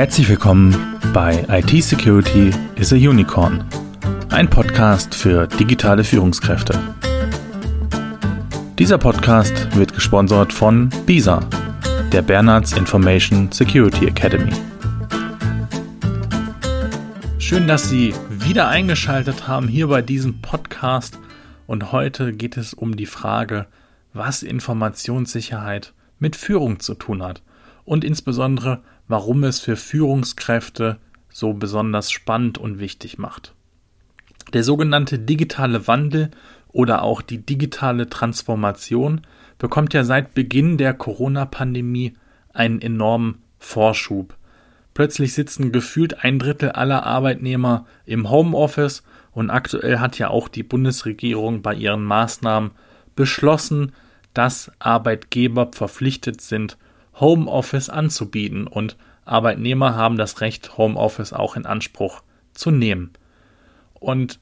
Herzlich willkommen bei IT Security is a Unicorn, ein Podcast für digitale Führungskräfte. Dieser Podcast wird gesponsert von BISA, der Bernards Information Security Academy. Schön, dass Sie wieder eingeschaltet haben hier bei diesem Podcast und heute geht es um die Frage, was Informationssicherheit mit Führung zu tun hat und insbesondere, warum es für Führungskräfte so besonders spannend und wichtig macht. Der sogenannte digitale Wandel oder auch die digitale Transformation bekommt ja seit Beginn der Corona-Pandemie einen enormen Vorschub. Plötzlich sitzen gefühlt ein Drittel aller Arbeitnehmer im Homeoffice und aktuell hat ja auch die Bundesregierung bei ihren Maßnahmen beschlossen, dass Arbeitgeber verpflichtet sind, Homeoffice anzubieten und Arbeitnehmer haben das Recht, Homeoffice auch in Anspruch zu nehmen. Und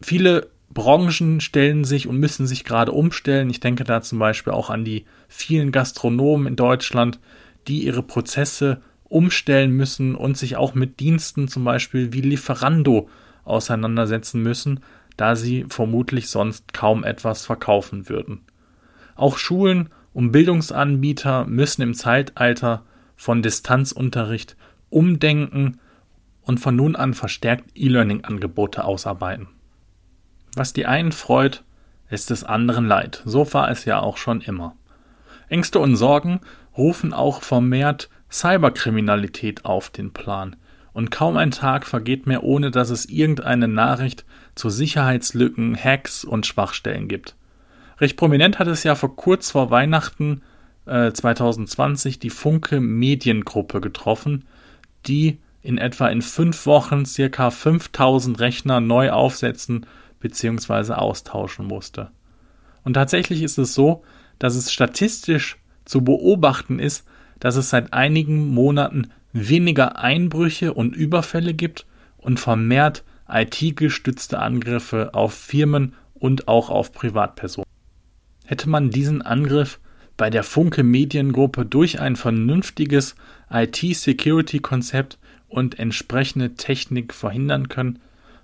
viele Branchen stellen sich und müssen sich gerade umstellen. Ich denke da zum Beispiel auch an die vielen Gastronomen in Deutschland, die ihre Prozesse umstellen müssen und sich auch mit Diensten zum Beispiel wie Lieferando auseinandersetzen müssen, da sie vermutlich sonst kaum etwas verkaufen würden. Auch Schulen und Bildungsanbieter müssen im Zeitalter von Distanzunterricht umdenken und von nun an verstärkt E-Learning-Angebote ausarbeiten. Was die einen freut, ist des anderen leid. So war es ja auch schon immer. Ängste und Sorgen rufen auch vermehrt Cyberkriminalität auf den Plan. Und kaum ein Tag vergeht mehr, ohne dass es irgendeine Nachricht zu Sicherheitslücken, Hacks und Schwachstellen gibt. Recht prominent hat es ja vor kurz vor Weihnachten äh, 2020 die Funke Mediengruppe getroffen, die in etwa in fünf Wochen circa 5000 Rechner neu aufsetzen bzw. austauschen musste. Und tatsächlich ist es so, dass es statistisch zu beobachten ist, dass es seit einigen Monaten weniger Einbrüche und Überfälle gibt und vermehrt IT-gestützte Angriffe auf Firmen und auch auf Privatpersonen. Hätte man diesen Angriff bei der Funke Mediengruppe durch ein vernünftiges IT-Security-Konzept und entsprechende Technik verhindern können?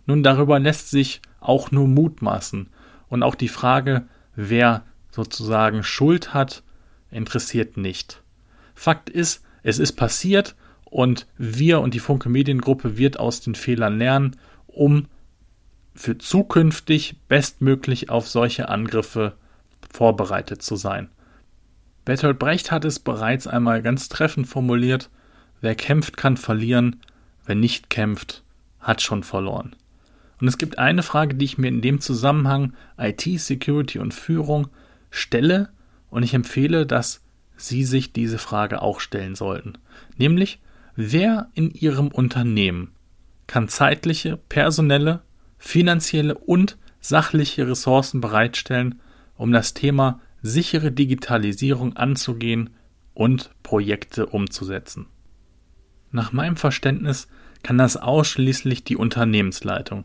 Nun, darüber lässt sich auch nur mutmaßen. Und auch die Frage, wer sozusagen Schuld hat, interessiert nicht. Fakt ist, es ist passiert und wir und die Funke Mediengruppe wird aus den Fehlern lernen, um für zukünftig bestmöglich auf solche Angriffe vorbereitet zu sein. Bertolt Brecht hat es bereits einmal ganz treffend formuliert, wer kämpft, kann verlieren, wer nicht kämpft, hat schon verloren. Und es gibt eine Frage, die ich mir in dem Zusammenhang IT, Security und Führung stelle und ich empfehle, dass Sie sich diese Frage auch stellen sollten. Nämlich, wer in Ihrem Unternehmen kann zeitliche, personelle, finanzielle und sachliche Ressourcen bereitstellen, um das Thema sichere Digitalisierung anzugehen und Projekte umzusetzen. Nach meinem Verständnis kann das ausschließlich die Unternehmensleitung.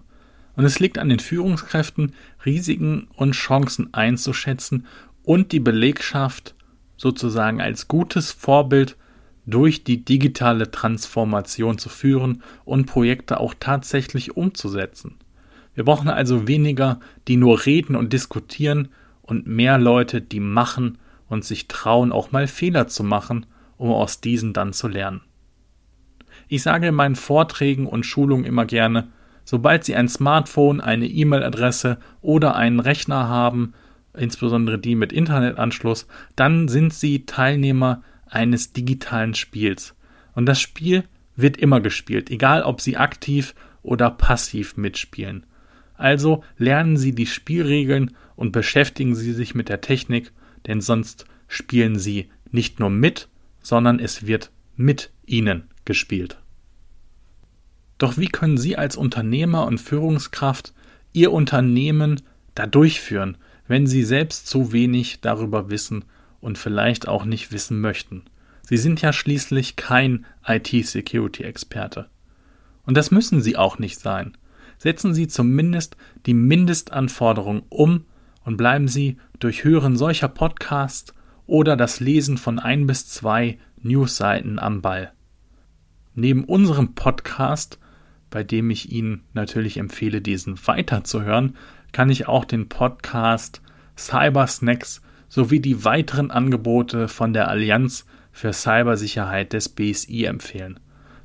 Und es liegt an den Führungskräften, Risiken und Chancen einzuschätzen und die Belegschaft sozusagen als gutes Vorbild durch die digitale Transformation zu führen und Projekte auch tatsächlich umzusetzen. Wir brauchen also weniger, die nur reden und diskutieren und mehr Leute, die machen und sich trauen, auch mal Fehler zu machen, um aus diesen dann zu lernen. Ich sage in meinen Vorträgen und Schulungen immer gerne, sobald Sie ein Smartphone, eine E-Mail-Adresse oder einen Rechner haben, insbesondere die mit Internetanschluss, dann sind Sie Teilnehmer eines digitalen Spiels. Und das Spiel wird immer gespielt, egal ob Sie aktiv oder passiv mitspielen. Also lernen Sie die Spielregeln und beschäftigen Sie sich mit der Technik, denn sonst spielen Sie nicht nur mit, sondern es wird mit Ihnen gespielt. Doch wie können Sie als Unternehmer und Führungskraft Ihr Unternehmen da durchführen, wenn Sie selbst zu wenig darüber wissen und vielleicht auch nicht wissen möchten? Sie sind ja schließlich kein IT-Security-Experte. Und das müssen Sie auch nicht sein setzen Sie zumindest die Mindestanforderungen um und bleiben Sie durch Hören solcher Podcasts oder das Lesen von ein bis zwei Newsseiten am Ball. neben unserem Podcast, bei dem ich Ihnen natürlich empfehle, diesen weiterzuhören, kann ich auch den Podcast Cyber Snacks sowie die weiteren Angebote von der Allianz für Cybersicherheit des BSI empfehlen.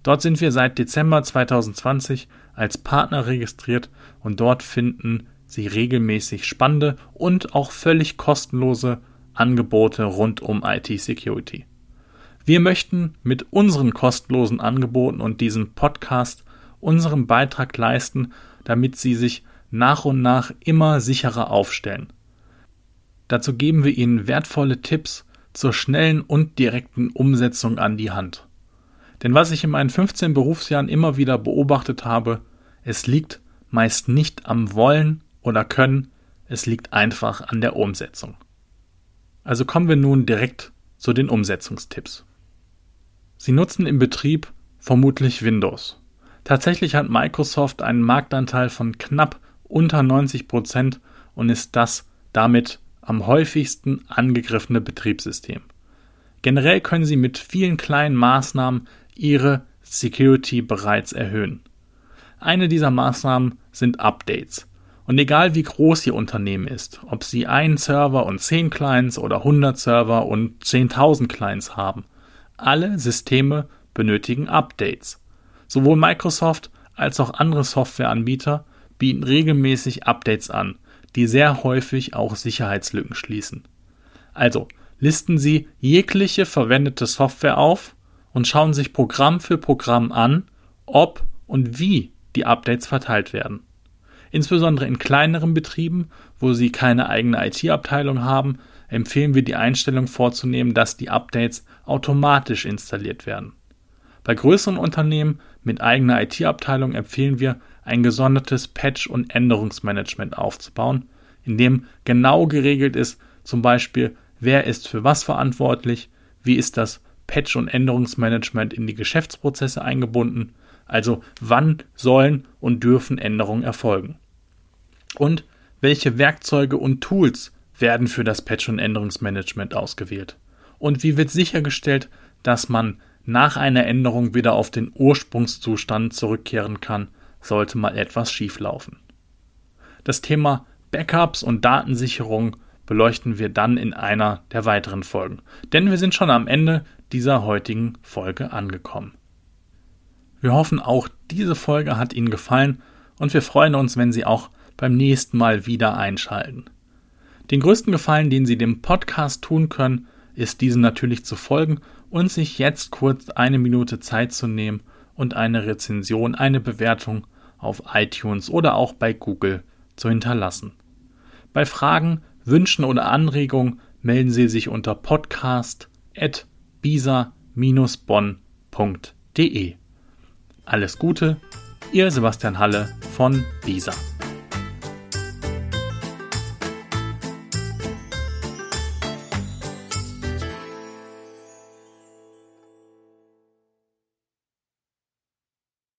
Dort sind wir seit Dezember 2020 als Partner registriert und dort finden Sie regelmäßig spannende und auch völlig kostenlose Angebote rund um IT-Security. Wir möchten mit unseren kostenlosen Angeboten und diesem Podcast unseren Beitrag leisten, damit Sie sich nach und nach immer sicherer aufstellen. Dazu geben wir Ihnen wertvolle Tipps zur schnellen und direkten Umsetzung an die Hand. Denn was ich in meinen 15 Berufsjahren immer wieder beobachtet habe, es liegt meist nicht am Wollen oder Können, es liegt einfach an der Umsetzung. Also kommen wir nun direkt zu den Umsetzungstipps. Sie nutzen im Betrieb vermutlich Windows. Tatsächlich hat Microsoft einen Marktanteil von knapp unter 90 Prozent und ist das damit am häufigsten angegriffene Betriebssystem. Generell können Sie mit vielen kleinen Maßnahmen Ihre Security bereits erhöhen. Eine dieser Maßnahmen sind Updates. Und egal wie groß Ihr Unternehmen ist, ob Sie einen Server und 10 Clients oder 100 Server und 10.000 Clients haben, alle Systeme benötigen Updates. Sowohl Microsoft als auch andere Softwareanbieter bieten regelmäßig Updates an, die sehr häufig auch Sicherheitslücken schließen. Also listen Sie jegliche verwendete Software auf und schauen sich Programm für Programm an, ob und wie die Updates verteilt werden. Insbesondere in kleineren Betrieben, wo Sie keine eigene IT-Abteilung haben, empfehlen wir die Einstellung vorzunehmen, dass die Updates automatisch installiert werden. Bei größeren Unternehmen mit eigener IT-Abteilung empfehlen wir, ein gesondertes Patch- und Änderungsmanagement aufzubauen, in dem genau geregelt ist, zum Beispiel, wer ist für was verantwortlich, wie ist das Patch- und Änderungsmanagement in die Geschäftsprozesse eingebunden, also wann sollen und dürfen Änderungen erfolgen. Und welche Werkzeuge und Tools werden für das Patch- und Änderungsmanagement ausgewählt? Und wie wird sichergestellt, dass man nach einer Änderung wieder auf den Ursprungszustand zurückkehren kann, sollte mal etwas schieflaufen. Das Thema Backups und Datensicherung beleuchten wir dann in einer der weiteren Folgen, denn wir sind schon am Ende dieser heutigen Folge angekommen. Wir hoffen auch, diese Folge hat Ihnen gefallen und wir freuen uns, wenn Sie auch beim nächsten Mal wieder einschalten. Den größten Gefallen, den Sie dem Podcast tun können, ist diesen natürlich zu folgen und sich jetzt kurz eine Minute Zeit zu nehmen und eine Rezension, eine Bewertung auf iTunes oder auch bei Google zu hinterlassen. Bei Fragen, Wünschen oder Anregungen melden Sie sich unter podcast.bisa-bonn.de. Alles Gute, Ihr Sebastian Halle von Bisa.